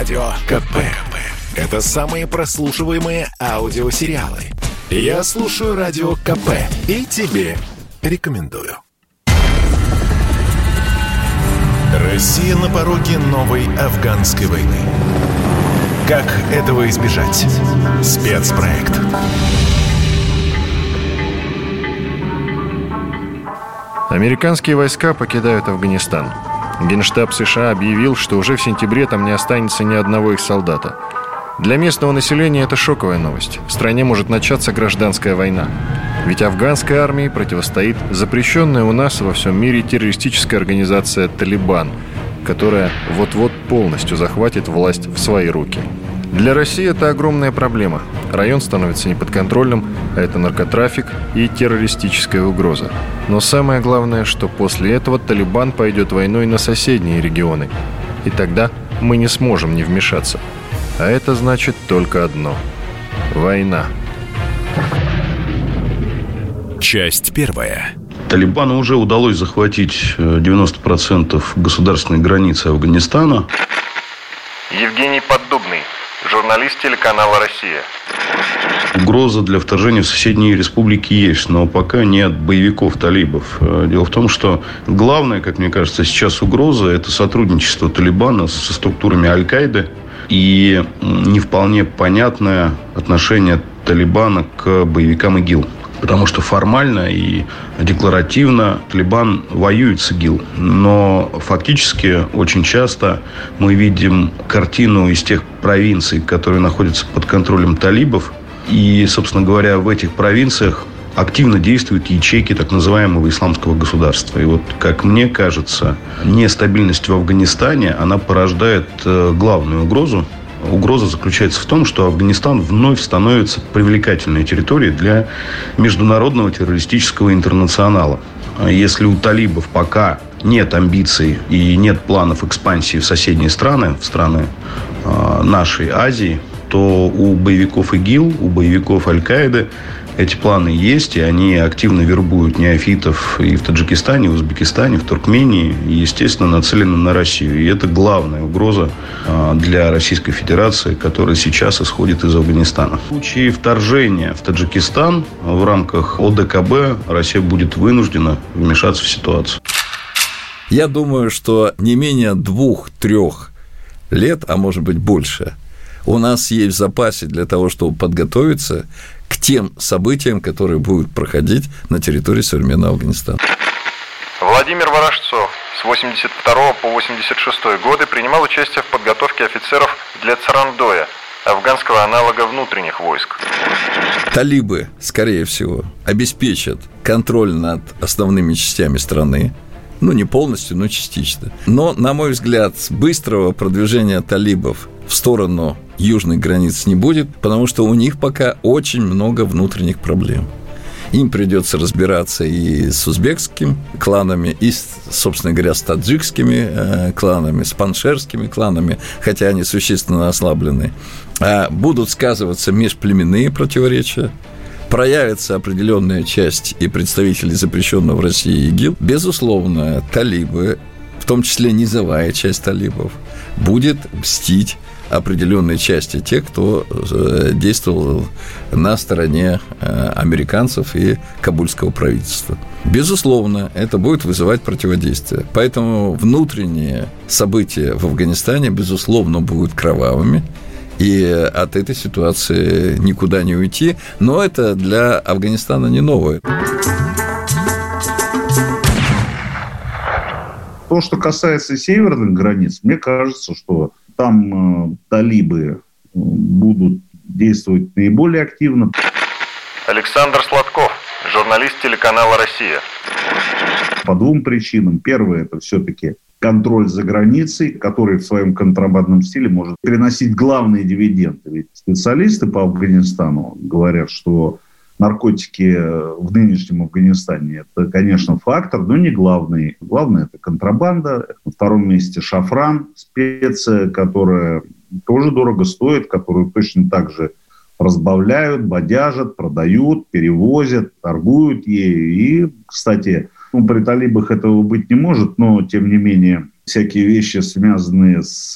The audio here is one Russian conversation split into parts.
Радио КП. Это самые прослушиваемые аудиосериалы. Я слушаю Радио КП и тебе рекомендую. Россия на пороге новой афганской войны. Как этого избежать? Спецпроект. Американские войска покидают Афганистан. Генштаб США объявил, что уже в сентябре там не останется ни одного их солдата. Для местного населения это шоковая новость. В стране может начаться гражданская война. Ведь афганской армии противостоит запрещенная у нас во всем мире террористическая организация «Талибан», которая вот-вот полностью захватит власть в свои руки. Для России это огромная проблема. Район становится неподконтрольным, а это наркотрафик и террористическая угроза. Но самое главное, что после этого Талибан пойдет войной на соседние регионы. И тогда мы не сможем не вмешаться. А это значит только одно – война. Часть первая. Талибану уже удалось захватить 90% государственной границы Афганистана. Евгений Поддубный, журналист телеканала «Россия». Угроза для вторжения в соседние республики есть, но пока не от боевиков талибов. Дело в том, что главная, как мне кажется, сейчас угроза – это сотрудничество Талибана со структурами Аль-Каиды и не вполне понятное отношение Талибана к боевикам ИГИЛ. Потому что формально и декларативно Талибан воюет с ИГИЛ. Но фактически очень часто мы видим картину из тех провинций, которые находятся под контролем талибов. И, собственно говоря, в этих провинциях активно действуют ячейки так называемого исламского государства. И вот, как мне кажется, нестабильность в Афганистане, она порождает э, главную угрозу угроза заключается в том, что Афганистан вновь становится привлекательной территорией для международного террористического интернационала. А если у талибов пока нет амбиций и нет планов экспансии в соседние страны, в страны э, нашей Азии, то у боевиков ИГИЛ, у боевиков Аль-Каиды эти планы есть, и они активно вербуют неофитов и в Таджикистане, и в Узбекистане, в Туркмении, и, естественно, нацелены на Россию. И это главная угроза а, для Российской Федерации, которая сейчас исходит из Афганистана. В случае вторжения в Таджикистан в рамках ОДКБ Россия будет вынуждена вмешаться в ситуацию. Я думаю, что не менее двух-трех лет, а может быть больше, у нас есть в запасе для того, чтобы подготовиться к тем событиям, которые будут проходить на территории современного Афганистана. Владимир Ворожцов с 82 по 86 годы принимал участие в подготовке офицеров для Царандоя, афганского аналога внутренних войск. Талибы, скорее всего, обеспечат контроль над основными частями страны, ну, не полностью, но частично. Но, на мой взгляд, быстрого продвижения талибов в сторону южных границ не будет, потому что у них пока очень много внутренних проблем. Им придется разбираться и с узбекскими кланами, и, собственно говоря, с таджикскими э, кланами, с паншерскими кланами, хотя они существенно ослаблены. А будут сказываться межплеменные противоречия, проявится определенная часть и представителей запрещенного в России ИГИЛ. Безусловно, талибы, в том числе низовая часть талибов, будет мстить определенной части тех, кто э, действовал на стороне э, американцев и кабульского правительства. Безусловно, это будет вызывать противодействие. Поэтому внутренние события в Афганистане, безусловно, будут кровавыми. И от этой ситуации никуда не уйти. Но это для Афганистана не новое. То, что касается северных границ, мне кажется, что там э, талибы э, будут действовать наиболее активно. Александр Сладков, журналист телеканала «Россия». По двум причинам. Первое – это все-таки контроль за границей, который в своем контрабандном стиле может приносить главные дивиденды. Ведь специалисты по Афганистану говорят, что наркотики э, в нынешнем Афганистане – это, конечно, фактор, но не главный. Главное – это контрабанда. На втором месте шафран, специя, которая тоже дорого стоит, которую точно так же разбавляют, бодяжат, продают, перевозят, торгуют ею. И, кстати, ну, при талибах этого быть не может, но, тем не менее, всякие вещи, связанные с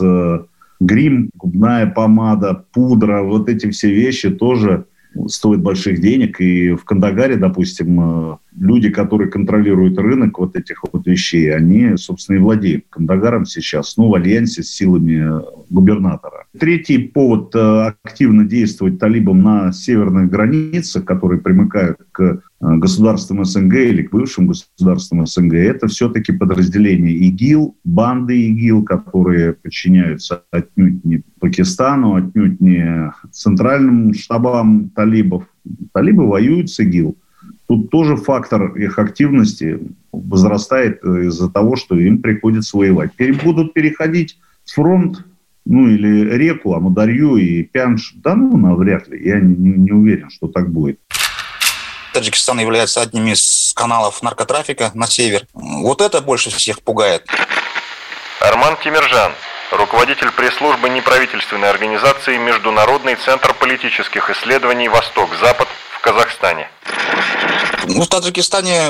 грим, губная помада, пудра, вот эти все вещи тоже стоят больших денег. И в Кандагаре, допустим, э, люди, которые контролируют рынок вот этих вот вещей, они, собственно, и владеют Кандагаром сейчас, ну, в альянсе с силами губернатора. Третий повод э, активно действовать талибам на северных границах, которые примыкают к э, государствам СНГ или к бывшим государствам СНГ, это все-таки подразделения ИГИЛ, банды ИГИЛ, которые подчиняются отнюдь не Пакистану, отнюдь не центральным штабам талибов. Талибы воюют с ИГИЛ. Тут тоже фактор их активности возрастает из-за того, что им приходится воевать. Будут переходить с фронт, ну или реку, Амударью и Пянш. Да ну, навряд ли. Я не, не уверен, что так будет. Таджикистан является одним из каналов наркотрафика на север. Вот это больше всех пугает. Арман Тимиржан, руководитель пресс-службы неправительственной организации Международный центр политических исследований «Восток-Запад» в Казахстане. Ну, в Таджикистане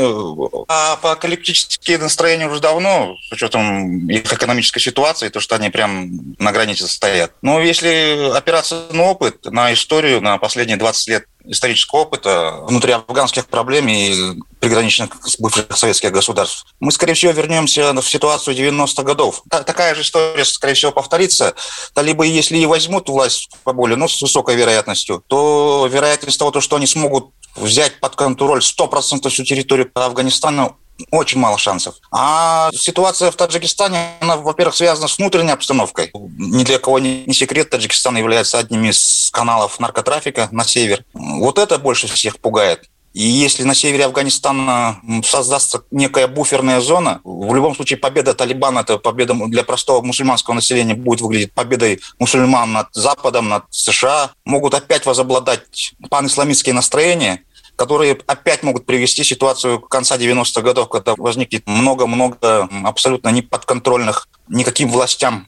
а апокалиптические настроения уже давно, с учетом их экономической ситуации, то, что они прям на границе стоят. Но если опираться на опыт, на историю, на последние 20 лет исторического опыта внутри афганских проблем и приграничных бывших советских государств. Мы, скорее всего, вернемся в ситуацию 90-х годов. Такая же история, скорее всего, повторится. Талибы, если и возьмут власть по более, ну, с высокой вероятностью, то вероятность того, что они смогут взять под контроль 100% всю территорию Афганистана очень мало шансов. А ситуация в Таджикистане, она, во-первых, связана с внутренней обстановкой. Ни для кого не секрет, Таджикистан является одним из каналов наркотрафика на север. Вот это больше всех пугает. И если на севере Афганистана создастся некая буферная зона, в любом случае победа Талибана, это победа для простого мусульманского населения будет выглядеть победой мусульман над Западом, над США. Могут опять возобладать панисламистские настроения, которые опять могут привести ситуацию конца 90-х годов, когда возникнет много-много абсолютно неподконтрольных никаким властям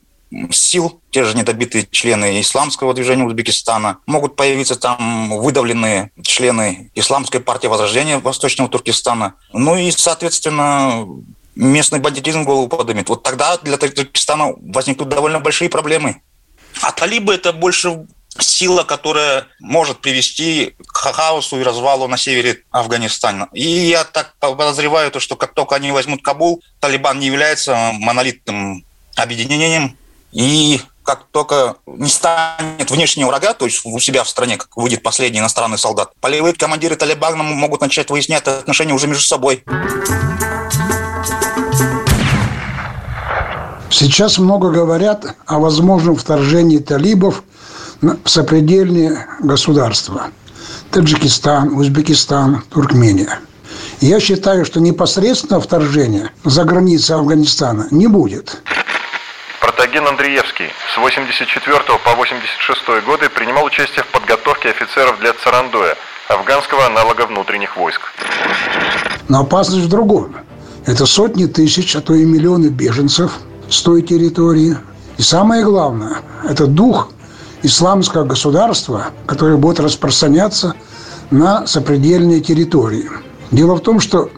сил, те же недобитые члены исламского движения Узбекистана, могут появиться там выдавленные члены исламской партии Возрождения Восточного Туркестана. Ну и, соответственно, местный бандитизм голову подымет. Вот тогда для Таджикистана возникнут довольно большие проблемы. А талибы это больше сила, которая может привести к хаосу и развалу на севере Афганистана. И я так подозреваю, то, что как только они возьмут Кабул, Талибан не является монолитным объединением, и как только не станет внешнего врага, то есть у себя в стране, как выйдет последний иностранный солдат, полевые командиры Талибана могут начать выяснять отношения уже между собой. Сейчас много говорят о возможном вторжении талибов в сопредельные государства. Таджикистан, Узбекистан, Туркмения. Я считаю, что непосредственно вторжение за границы Афганистана не будет. Протаген Андреевский с 84 по 86 годы принимал участие в подготовке офицеров для Царандоя, афганского аналога внутренних войск. Но опасность в другом. Это сотни тысяч, а то и миллионы беженцев с той территории. И самое главное, это дух исламского государства, которое будет распространяться на сопредельные территории. Дело в том, что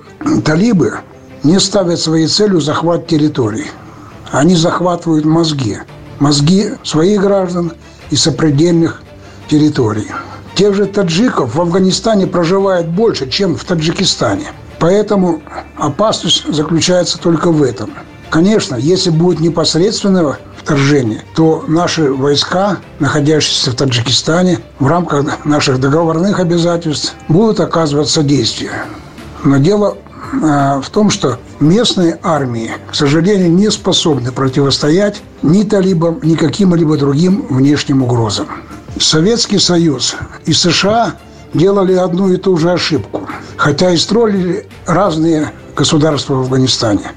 талибы не ставят своей целью захват территорий. Они захватывают мозги. Мозги своих граждан и сопредельных территорий. Тех же таджиков в Афганистане проживает больше, чем в Таджикистане. Поэтому опасность заключается только в этом. Конечно, если будет непосредственное вторжение, то наши войска, находящиеся в Таджикистане, в рамках наших договорных обязательств, будут оказывать содействие. Но дело в том, что местные армии, к сожалению, не способны противостоять ни талибам, ни каким-либо другим внешним угрозам. Советский Союз и США делали одну и ту же ошибку, хотя и строили разные государства в Афганистане.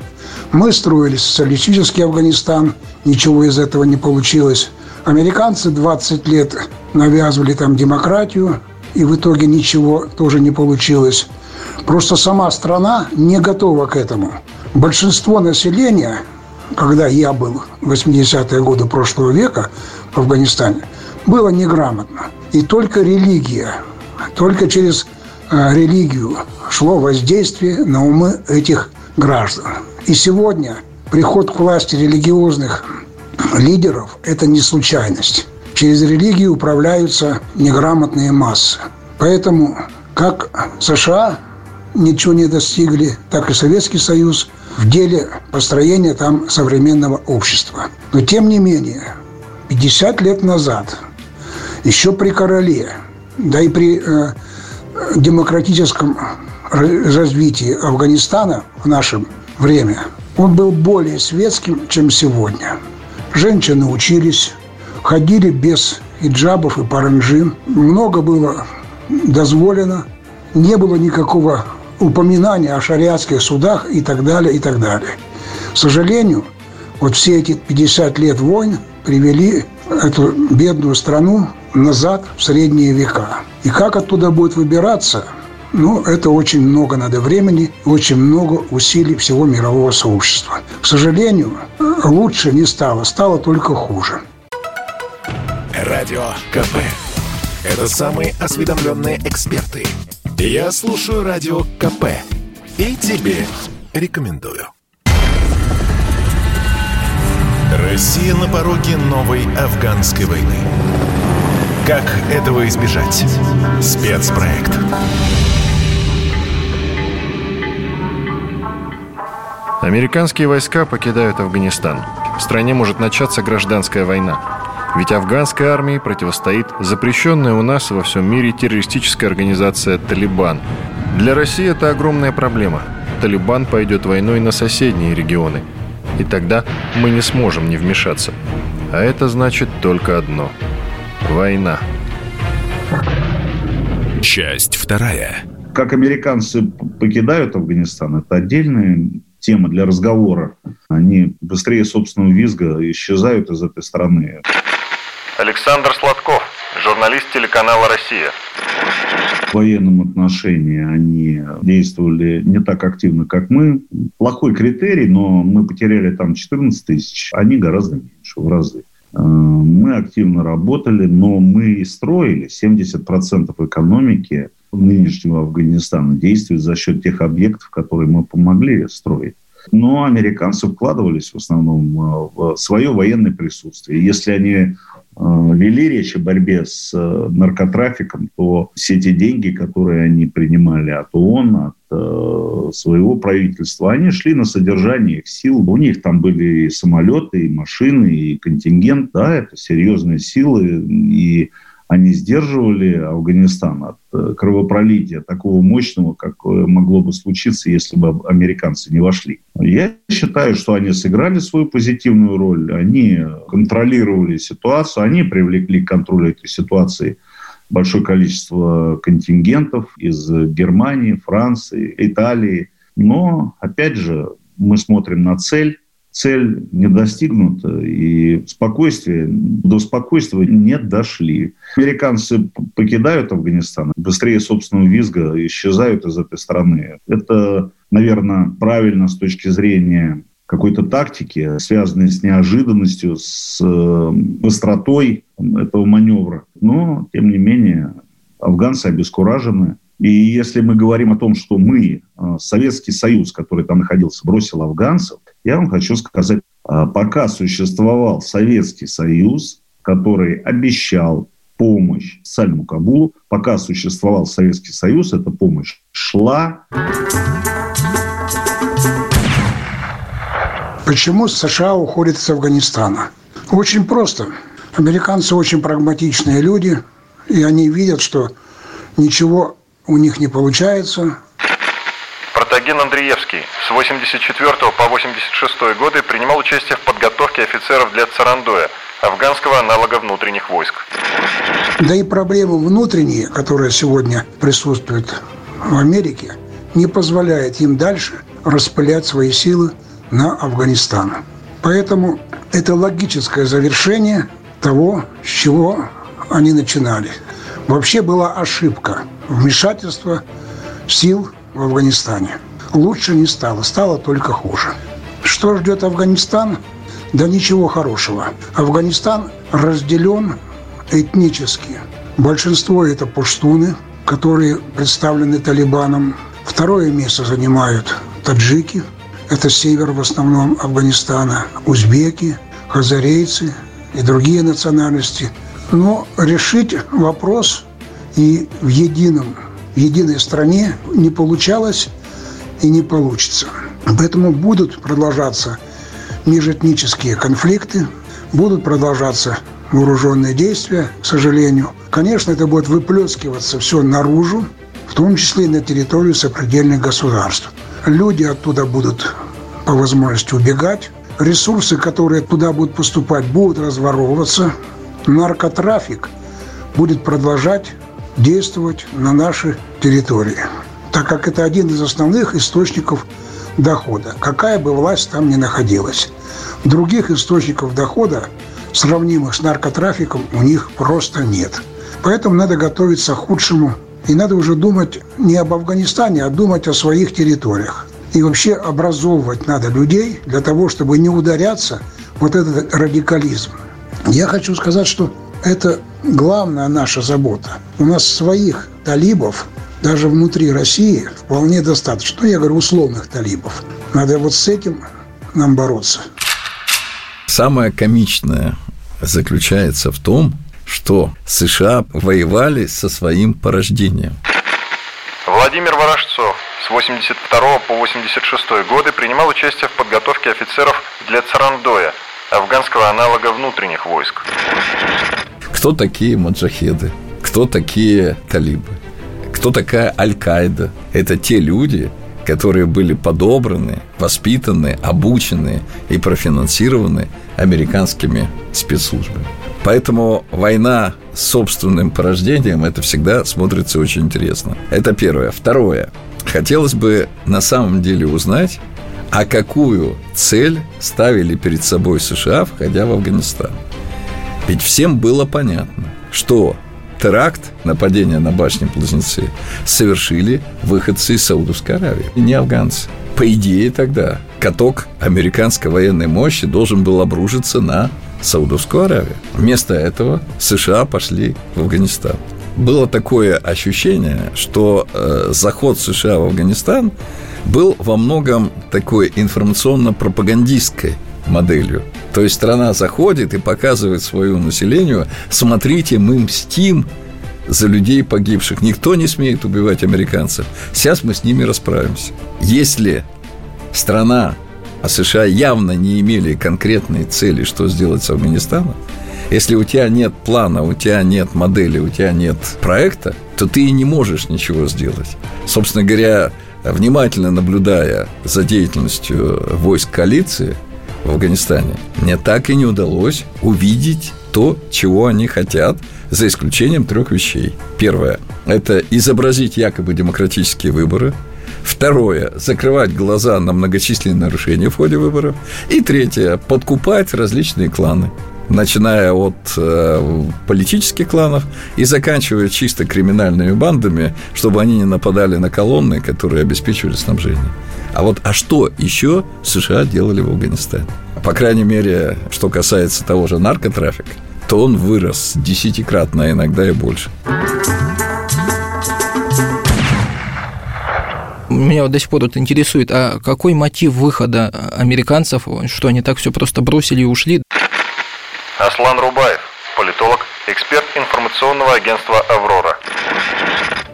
Мы строили социалистический Афганистан, ничего из этого не получилось. Американцы 20 лет навязывали там демократию, и в итоге ничего тоже не получилось. Просто сама страна не готова к этому. Большинство населения, когда я был в 80-е годы прошлого века в Афганистане, было неграмотно. И только религия, только через э, религию шло воздействие на умы этих граждан. И сегодня приход к власти религиозных лидеров – это не случайность. Через религию управляются неграмотные массы. Поэтому как США ничего не достигли, так и Советский Союз в деле построения там современного общества. Но тем не менее, 50 лет назад, еще при короле, да и при э, демократическом развитии Афганистана в наше время, он был более светским, чем сегодня. Женщины учились, ходили без хиджабов и паранджин. Много было дозволено. Не было никакого упоминания о шариатских судах и так далее, и так далее. К сожалению, вот все эти 50 лет войн привели эту бедную страну назад в средние века. И как оттуда будет выбираться, ну, это очень много надо времени, очень много усилий всего мирового сообщества. К сожалению, лучше не стало, стало только хуже. Радио КП. Это самые осведомленные эксперты. Я слушаю Радио КП. И тебе рекомендую. Россия на пороге новой афганской войны. Как этого избежать? Спецпроект. Американские войска покидают Афганистан. В стране может начаться гражданская война. Ведь афганской армии противостоит запрещенная у нас и во всем мире террористическая организация «Талибан». Для России это огромная проблема. Талибан пойдет войной на соседние регионы. И тогда мы не сможем не вмешаться. А это значит только одно – война. Часть вторая. Как американцы покидают Афганистан, это отдельная тема для разговора. Они быстрее собственного визга исчезают из этой страны. Александр Сладков, журналист телеканала «Россия». В военном отношении они действовали не так активно, как мы. Плохой критерий, но мы потеряли там 14 тысяч, они гораздо меньше, в разы. Э, мы активно работали, но мы и строили 70% экономики нынешнего Афганистана действует за счет тех объектов, которые мы помогли строить. Но американцы вкладывались в основном э, в свое военное присутствие. Если они вели речь о борьбе с э, наркотрафиком, то все те деньги, которые они принимали от ООН, от э, своего правительства, они шли на содержание их сил. У них там были и самолеты, и машины, и контингент. Да, это серьезные силы. И они сдерживали Афганистан от э, кровопролития такого мощного, какое могло бы случиться, если бы американцы не вошли. Я считаю, что они сыграли свою позитивную роль, они контролировали ситуацию, они привлекли к контролю этой ситуации большое количество контингентов из Германии, Франции, Италии. Но, опять же, мы смотрим на цель, цель не достигнута, и спокойствие, до спокойствия не дошли. Американцы покидают Афганистан, быстрее собственного визга исчезают из этой страны. Это, наверное, правильно с точки зрения какой-то тактики, связанной с неожиданностью, с э, быстротой этого маневра. Но, тем не менее, афганцы обескуражены. И если мы говорим о том, что мы, э, Советский Союз, который там находился, бросил афганцев, я вам хочу сказать, а, пока существовал Советский Союз, который обещал помощь Сальму Кабулу, пока существовал Советский Союз, эта помощь шла. Почему США уходят из Афганистана? Очень просто. Американцы очень прагматичные люди, и они видят, что ничего у них не получается, Протаген Андреевский с 84 по 86 годы принимал участие в подготовке офицеров для Царандоя, афганского аналога внутренних войск. Да и проблемы внутренние, которые сегодня присутствуют в Америке, не позволяют им дальше распылять свои силы на Афганистан. Поэтому это логическое завершение того, с чего они начинали. Вообще была ошибка вмешательства сил в Афганистане. Лучше не стало, стало только хуже. Что ждет Афганистан? Да ничего хорошего. Афганистан разделен этнически. Большинство это пуштуны, которые представлены Талибаном. Второе место занимают таджики, это север в основном Афганистана, узбеки, хазарейцы и другие национальности. Но решить вопрос и в едином, единой стране не получалось и не получится. Поэтому будут продолжаться межэтнические конфликты, будут продолжаться вооруженные действия, к сожалению. Конечно, это будет выплескиваться все наружу, в том числе и на территорию сопредельных государств. Люди оттуда будут по возможности убегать, ресурсы, которые туда будут поступать, будут разворовываться, наркотрафик будет продолжать действовать на нашей территории, так как это один из основных источников дохода, какая бы власть там ни находилась. Других источников дохода, сравнимых с наркотрафиком, у них просто нет. Поэтому надо готовиться к худшему. И надо уже думать не об Афганистане, а думать о своих территориях. И вообще образовывать надо людей для того, чтобы не ударяться вот этот радикализм. Я хочу сказать, что это главная наша забота. У нас своих талибов даже внутри России вполне достаточно. Ну, я говорю, условных талибов. Надо вот с этим нам бороться. Самое комичное заключается в том, что США воевали со своим порождением. Владимир Ворожцов с 82 по 86 годы принимал участие в подготовке офицеров для Царандоя, афганского аналога внутренних войск. Кто такие маджахеды? Кто такие талибы? Кто такая Аль-Каида? Это те люди, которые были подобраны, воспитаны, обучены и профинансированы американскими спецслужбами. Поэтому война с собственным порождением это всегда смотрится очень интересно. Это первое. Второе. Хотелось бы на самом деле узнать, а какую цель ставили перед собой США, входя в Афганистан. Ведь всем было понятно, что теракт, нападение на башни-близнецы, совершили выходцы из Саудовской Аравии, не афганцы. По идее тогда каток американской военной мощи должен был обрушиться на Саудовскую Аравию. Вместо этого США пошли в Афганистан. Было такое ощущение, что э, заход США в Афганистан был во многом такой информационно-пропагандистской моделью. То есть страна заходит и показывает своему населению, смотрите, мы мстим за людей погибших. Никто не смеет убивать американцев. Сейчас мы с ними расправимся. Если страна, а США явно не имели конкретной цели, что сделать с Афганистаном, если у тебя нет плана, у тебя нет модели, у тебя нет проекта, то ты и не можешь ничего сделать. Собственно говоря, внимательно наблюдая за деятельностью войск коалиции – в Афганистане, мне так и не удалось увидеть то, чего они хотят, за исключением трех вещей. Первое – это изобразить якобы демократические выборы. Второе – закрывать глаза на многочисленные нарушения в ходе выборов. И третье – подкупать различные кланы начиная от э, политических кланов и заканчивая чисто криминальными бандами, чтобы они не нападали на колонны, которые обеспечивали снабжение. А вот, а что еще США делали в Афганистане? По крайней мере, что касается того же наркотрафика, то он вырос десятикратно, а иногда и больше. Меня вот до сих пор вот интересует, а какой мотив выхода американцев, что они так все просто бросили и ушли? Аслан Рубаев, политолог, эксперт информационного агентства «Аврора»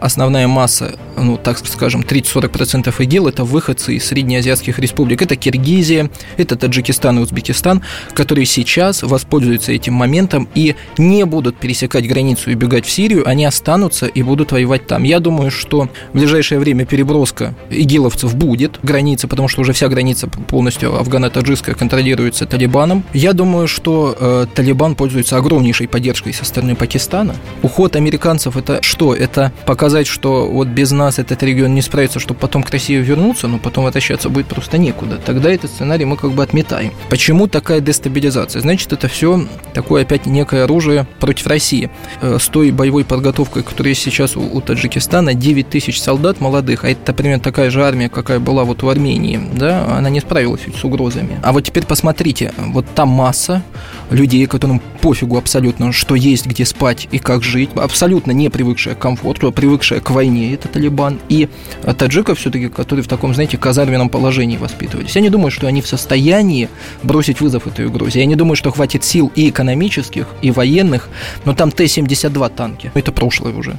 основная масса, ну, так скажем, 30-40% ИГИЛ – это выходцы из среднеазиатских республик. Это Киргизия, это Таджикистан и Узбекистан, которые сейчас воспользуются этим моментом и не будут пересекать границу и бегать в Сирию, они останутся и будут воевать там. Я думаю, что в ближайшее время переброска игиловцев будет, граница, потому что уже вся граница полностью афгано-таджикская контролируется Талибаном. Я думаю, что э, Талибан пользуется огромнейшей поддержкой со стороны Пакистана. Уход американцев – это что? Это пока сказать, что вот без нас этот регион не справится, чтобы потом к России вернуться, но потом возвращаться будет просто некуда. Тогда этот сценарий мы как бы отметаем. Почему такая дестабилизация? Значит, это все такое опять некое оружие против России. Э, с той боевой подготовкой, которая сейчас у, у Таджикистана, 9 тысяч солдат молодых, а это примерно такая же армия, какая была вот в Армении, да, она не справилась с угрозами. А вот теперь посмотрите, вот там масса людей, которым пофигу абсолютно, что есть, где спать и как жить, абсолютно не привыкшая к комфорту, а привык привыкшая к войне, это Талибан, и таджиков все-таки, которые в таком, знаете, казарменном положении воспитывались. Я не думаю, что они в состоянии бросить вызов этой угрозе. Я не думаю, что хватит сил и экономических, и военных, но там Т-72 танки. Это прошлое уже.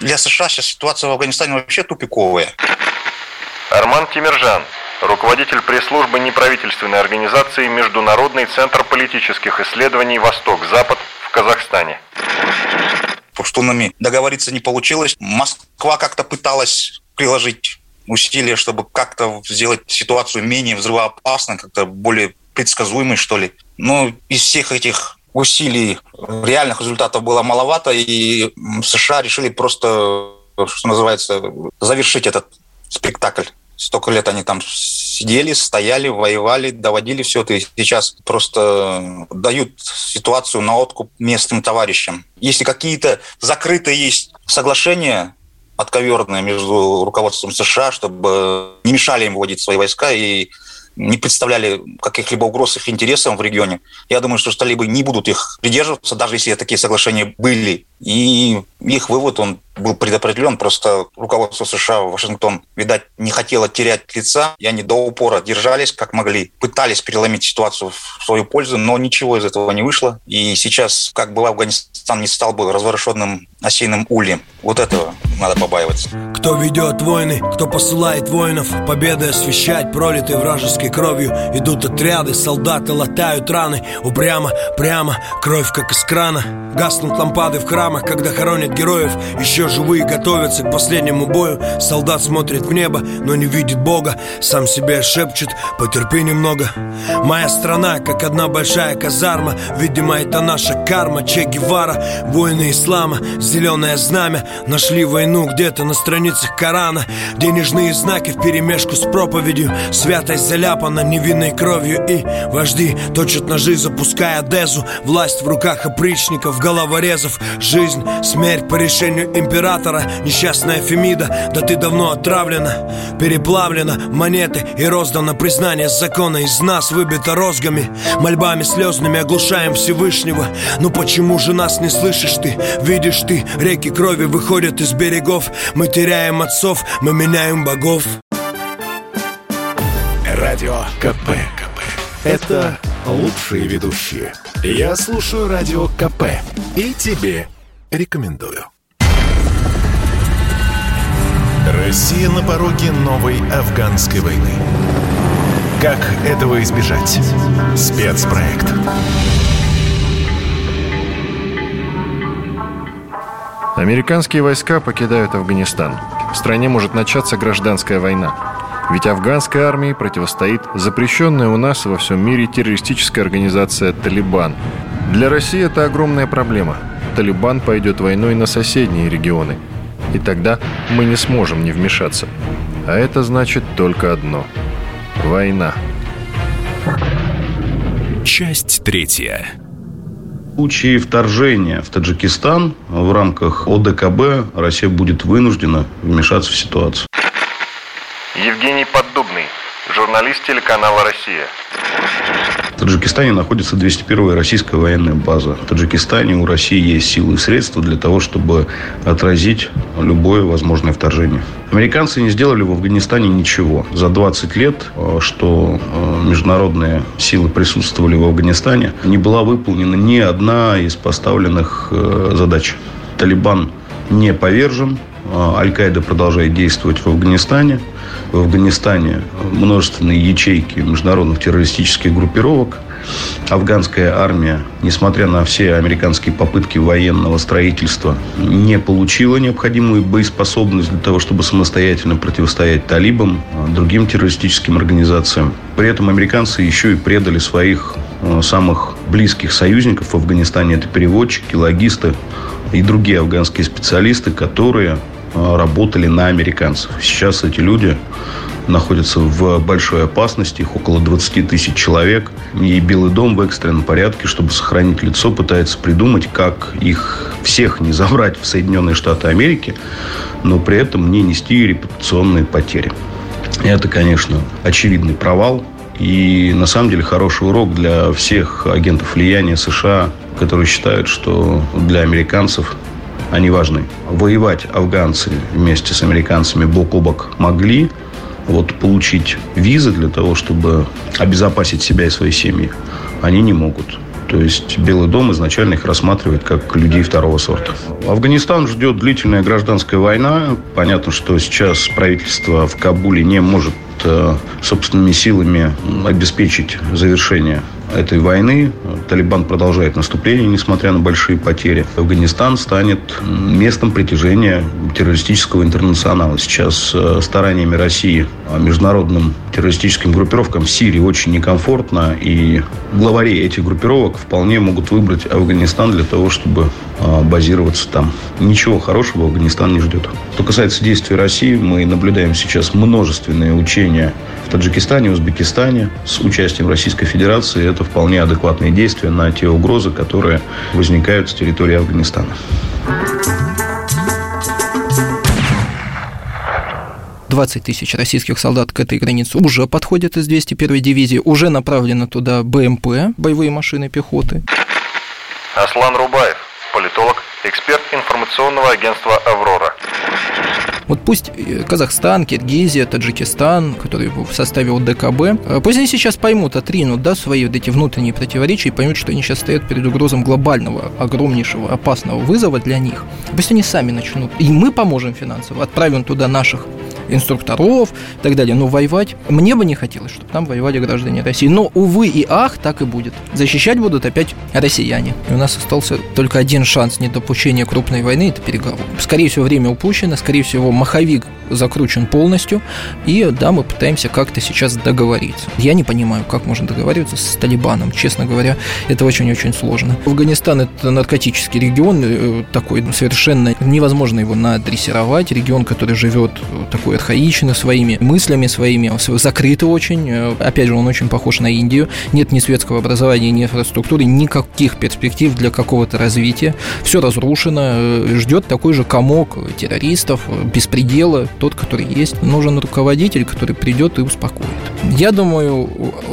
Для США сейчас ситуация в Афганистане вообще тупиковая. Арман Тимиржан, руководитель пресс-службы неправительственной организации Международный центр политических исследований «Восток-Запад» в Казахстане. Пуштунами договориться не получилось. Москва как-то пыталась приложить усилия, чтобы как-то сделать ситуацию менее взрывоопасной, как-то более предсказуемой, что ли. Но из всех этих усилий реальных результатов было маловато, и США решили просто, что называется, завершить этот спектакль. Столько лет они там сидели, стояли, воевали, доводили все это. И сейчас просто дают ситуацию на откуп местным товарищам. Если какие-то закрытые есть соглашения, отковерные между руководством США, чтобы не мешали им вводить свои войска и не представляли каких-либо угроз их интересам в регионе. Я думаю, что талибы не будут их придерживаться, даже если такие соглашения были. И их вывод, он был предопределен. Просто руководство США, Вашингтон, видать, не хотело терять лица, и они до упора держались, как могли. Пытались переломить ситуацию в свою пользу, но ничего из этого не вышло. И сейчас, как бы Афганистан не стал бы разворошенным осиным ульем. Вот этого надо побаиваться. Кто ведет войны, кто посылает воинов, победы освещать, пролитой вражеской кровью. Идут отряды, солдаты латают раны, упрямо, прямо, кровь как из крана. Гаснут лампады в храмах, когда хоронят героев. Еще живые готовятся к последнему бою. Солдат смотрит в небо, но не видит Бога. Сам себе шепчет, потерпи немного. Моя страна, как одна большая казарма. Видимо, это наша карма. Че Гевара, воины ислама, зеленое знамя. Нашли войну где-то на страницах Корана. Денежные знаки в перемешку с проповедью. Святость заляпана невинной кровью. И вожди точат ножи, запуская дезу. Власть в руках опричников, головорезов Жизнь, смерть по решению императора Несчастная Фемида, да ты давно отравлена Переплавлена монеты и роздано признание закона Из нас выбито розгами, мольбами слезными Оглушаем Всевышнего Ну почему же нас не слышишь ты? Видишь ты, реки крови выходят из берегов Мы теряем отцов, мы меняем богов Радио КП. КП. Это лучшие ведущие. Я слушаю Радио КП и тебе рекомендую. Россия на пороге новой афганской войны. Как этого избежать? Спецпроект. Американские войска покидают Афганистан. В стране может начаться гражданская война. Ведь афганской армии противостоит запрещенная у нас во всем мире террористическая организация «Талибан». Для России это огромная проблема. Талибан пойдет войной на соседние регионы. И тогда мы не сможем не вмешаться. А это значит только одно – война. Часть третья. Случае вторжения в Таджикистан в рамках ОДКБ Россия будет вынуждена вмешаться в ситуацию. Евгений Поддубный, журналист телеканала «Россия». В Таджикистане находится 201-я российская военная база. В Таджикистане у России есть силы и средства для того, чтобы отразить любое возможное вторжение. Американцы не сделали в Афганистане ничего. За 20 лет, э, что э, международные силы присутствовали в Афганистане, не была выполнена ни одна из поставленных э, задач. Талибан не повержен, Аль-Каида продолжает действовать в Афганистане. В Афганистане множественные ячейки международных террористических группировок. Афганская армия, несмотря на все американские попытки военного строительства, не получила необходимую боеспособность для того, чтобы самостоятельно противостоять талибам, другим террористическим организациям. При этом американцы еще и предали своих э, самых близких союзников в Афганистане. Это переводчики, логисты и другие афганские специалисты, которые работали на американцев. Сейчас эти люди находятся в большой опасности, их около 20 тысяч человек. И Белый дом в экстренном порядке, чтобы сохранить лицо, пытается придумать, как их всех не забрать в Соединенные Штаты Америки, но при этом не нести репутационные потери. Это, конечно, очевидный провал. И на самом деле хороший урок для всех агентов влияния США, которые считают, что для американцев они важны. Воевать афганцы вместе с американцами бок о бок могли, вот получить визы для того, чтобы обезопасить себя и свои семьи, они не могут. То есть Белый дом изначально их рассматривает как людей второго сорта. Афганистан ждет длительная гражданская война. Понятно, что сейчас правительство в Кабуле не может э, собственными силами обеспечить завершение этой войны. Талибан продолжает наступление, несмотря на большие потери. Афганистан станет местом притяжения террористического интернационала. Сейчас э, стараниями России международным террористическим группировкам в Сирии очень некомфортно, и главари этих группировок вполне могут выбрать Афганистан для того, чтобы базироваться там. Ничего хорошего Афганистан не ждет. Что касается действий России, мы наблюдаем сейчас множественные учения в Таджикистане, Узбекистане с участием Российской Федерации. Это вполне адекватные действия на те угрозы, которые возникают с территории Афганистана. 20 тысяч российских солдат к этой границе уже подходят из 201-й дивизии, уже направлено туда БМП, боевые машины пехоты. Аслан Рубаев, политолог, эксперт информационного агентства «Аврора». Вот пусть э, Казахстан, Киргизия, Таджикистан, которые в составе ОДКБ, э, пусть они сейчас поймут, отринут да, свои вот эти внутренние противоречия и поймут, что они сейчас стоят перед угрозом глобального, огромнейшего, опасного вызова для них. Пусть они сами начнут. И мы поможем финансово, отправим туда наших инструкторов и так далее. Но воевать мне бы не хотелось, чтобы там воевали граждане России. Но, увы и ах, так и будет. Защищать будут опять россияне. И у нас остался только один шанс недопущения крупной войны – это переговоры. Скорее всего, время упущено, скорее всего, маховик закручен полностью, и да, мы пытаемся как-то сейчас договориться. Я не понимаю, как можно договариваться с Талибаном, честно говоря, это очень-очень сложно. Афганистан – это наркотический регион, э, такой совершенно невозможно его надрессировать, регион, который живет такой архаично, своими мыслями, своими, закрытый очень, э, опять же, он очень похож на Индию, нет ни светского образования, ни инфраструктуры, никаких перспектив для какого-то развития, все разрушено, э, ждет такой же комок террористов, беспредела, тот, который есть. Нужен руководитель, который придет и успокоит. Я думаю,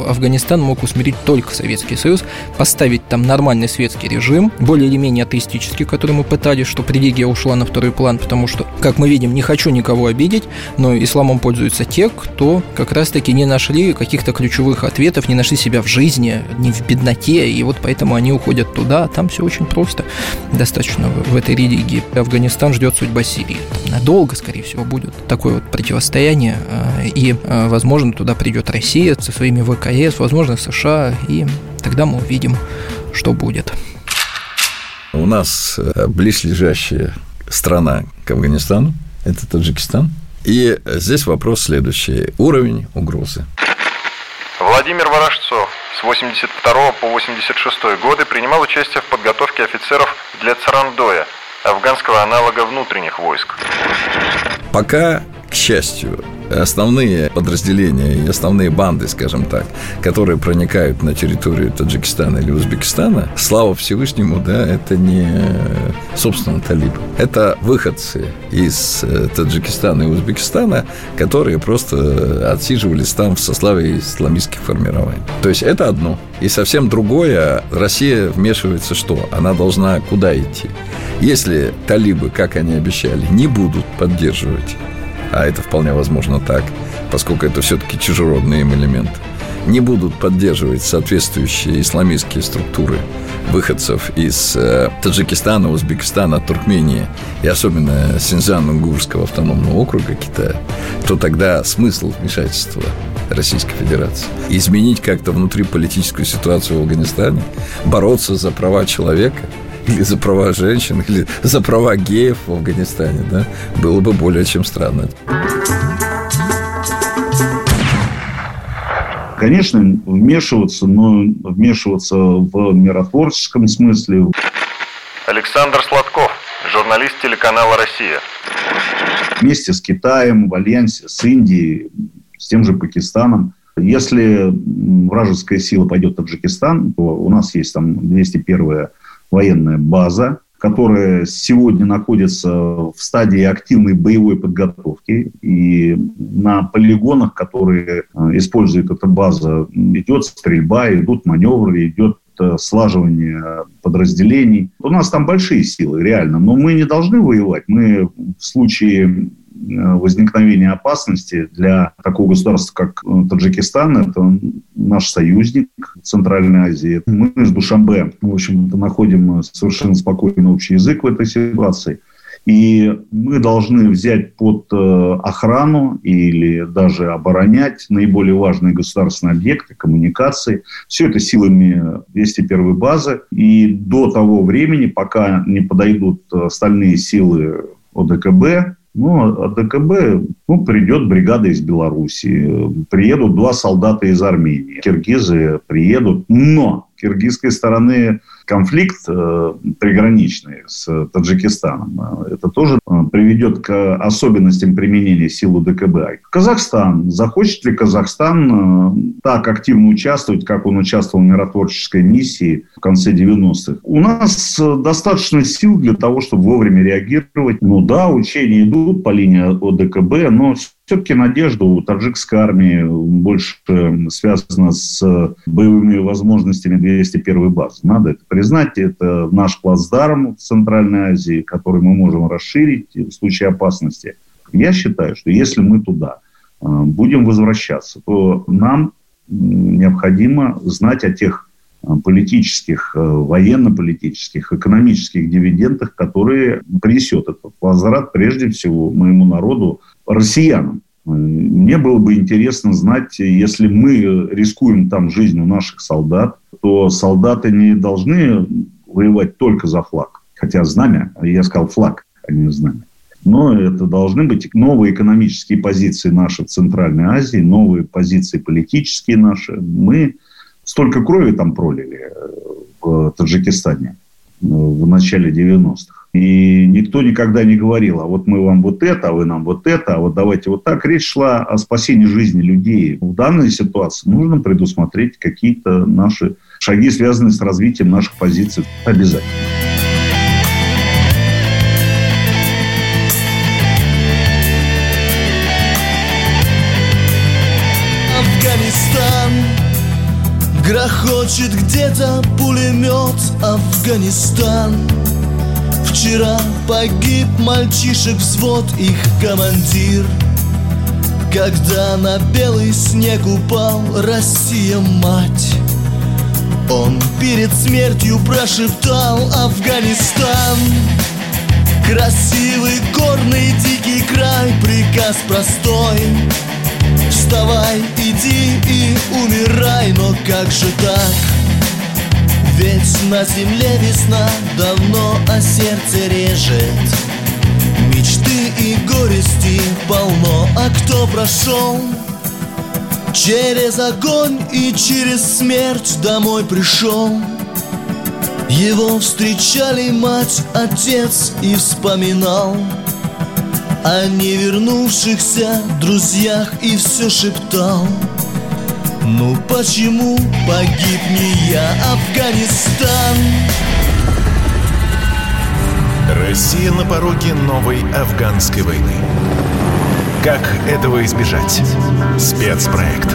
Афганистан мог усмирить только Советский Союз, поставить там нормальный светский режим, более или менее атеистический, который мы пытались, что религия ушла на второй план, потому что, как мы видим, не хочу никого обидеть, но исламом пользуются те, кто как раз-таки не нашли каких-то ключевых ответов, не нашли себя в жизни, не в бедноте, и вот поэтому они уходят туда, а там все очень просто, достаточно в этой религии. Афганистан ждет судьба Сирии. Надолго, скорее всего, будет такое вот противостояние, э, и, э, возможно, туда придет Россия со своими ВКС, возможно, США, и тогда мы увидим, что будет. У нас э, близлежащая страна к Афганистану, это Таджикистан. И здесь вопрос следующий. Уровень угрозы. Владимир Ворожцов с 82 по 86 годы принимал участие в подготовке офицеров для Царандоя, афганского аналога внутренних войск. Пока, к счастью, основные подразделения и основные банды, скажем так, которые проникают на территорию Таджикистана или Узбекистана, слава Всевышнему, да, это не, собственно, талибы. Это выходцы из э, Таджикистана и Узбекистана, которые просто отсиживались там в сословии исламистских формирований. То есть это одно. И совсем другое, Россия вмешивается что? Она должна куда идти? Если талибы, как они обещали, не будут поддерживать а это вполне возможно так, поскольку это все-таки чужеродный им элемент, не будут поддерживать соответствующие исламистские структуры выходцев из э, Таджикистана, Узбекистана, Туркмении и особенно Синьцзян-Угурского автономного округа Китая, то тогда смысл вмешательства Российской Федерации. Изменить как-то внутри политическую ситуацию в Афганистане, бороться за права человека – или за права женщин, или за права геев в Афганистане, да, было бы более чем странно. Конечно, вмешиваться, но вмешиваться в миротворческом смысле. Александр Сладков, журналист телеканала «Россия». Вместе с Китаем, в альянсе с Индией, с тем же Пакистаном. Если вражеская сила пойдет в Таджикистан, то у нас есть там 201-я военная база, которая сегодня находится в стадии активной боевой подготовки. И на полигонах, которые э, использует эта база, идет стрельба, идут маневры, идет э, слаживание подразделений. У нас там большие силы, реально. Но мы не должны воевать. Мы в случае возникновения опасности для такого государства, как э, Таджикистан, это наш союзник в Центральной Азии. Мы с Душамбе, в общем-то, находим совершенно спокойный общий язык в этой ситуации. И мы должны взять под э, охрану или даже оборонять наиболее важные государственные объекты, коммуникации. Все это силами 201 базы. И до того времени, пока не подойдут остальные силы ОДКБ, ну, а ДКБ, ну, придет бригада из Беларуси, приедут два солдата из Армении, киргизы приедут, но киргизской стороны конфликт э, приграничный с Таджикистаном. Это тоже э, приведет к особенностям применения силы ДКБ. Казахстан. Захочет ли Казахстан э, так активно участвовать, как он участвовал в миротворческой миссии в конце 90-х? У нас достаточно сил для того, чтобы вовремя реагировать. Ну да, учения идут по линии ОДКБ, но все-таки надежда у таджикской армии больше связана с боевыми возможностями 201 базы. Надо это признать. Это наш плацдарм в Центральной Азии, который мы можем расширить в случае опасности. Я считаю, что если мы туда э, будем возвращаться, то нам необходимо знать о тех э, политических, э, военно-политических, экономических дивидендах, которые принесет этот возврат прежде всего моему народу, россиянам. Мне было бы интересно знать, если мы рискуем там жизнью наших солдат, то солдаты не должны воевать только за флаг. Хотя знамя, я сказал флаг, а не знамя. Но это должны быть новые экономические позиции наши в Центральной Азии, новые позиции политические наши. Мы столько крови там пролили э, в Таджикистане э, в начале 90-х. И никто никогда не говорил, а вот мы вам вот это, а вы нам вот это, а вот давайте вот так. Речь шла о спасении жизни людей. В данной ситуации нужно предусмотреть какие-то наши шаги, связанные с развитием наших позиций. Обязательно. Афганистан Грохочет где-то пулемет Афганистан Вчера погиб мальчишек взвод их командир. Когда на белый снег упал Россия мать. Он перед смертью прошептал Афганистан Красивый горный дикий край Приказ простой. Вставай, иди и умирай Но как же так? Ведь на земле весна давно, а сердце режет. Мечты и горести полно, а кто прошел? Через огонь и через смерть домой пришел. Его встречали мать, отец и вспоминал. О невернувшихся друзьях и все шептал – ну почему погиб не я, Афганистан? Россия на пороге новой афганской войны. Как этого избежать? Спецпроект.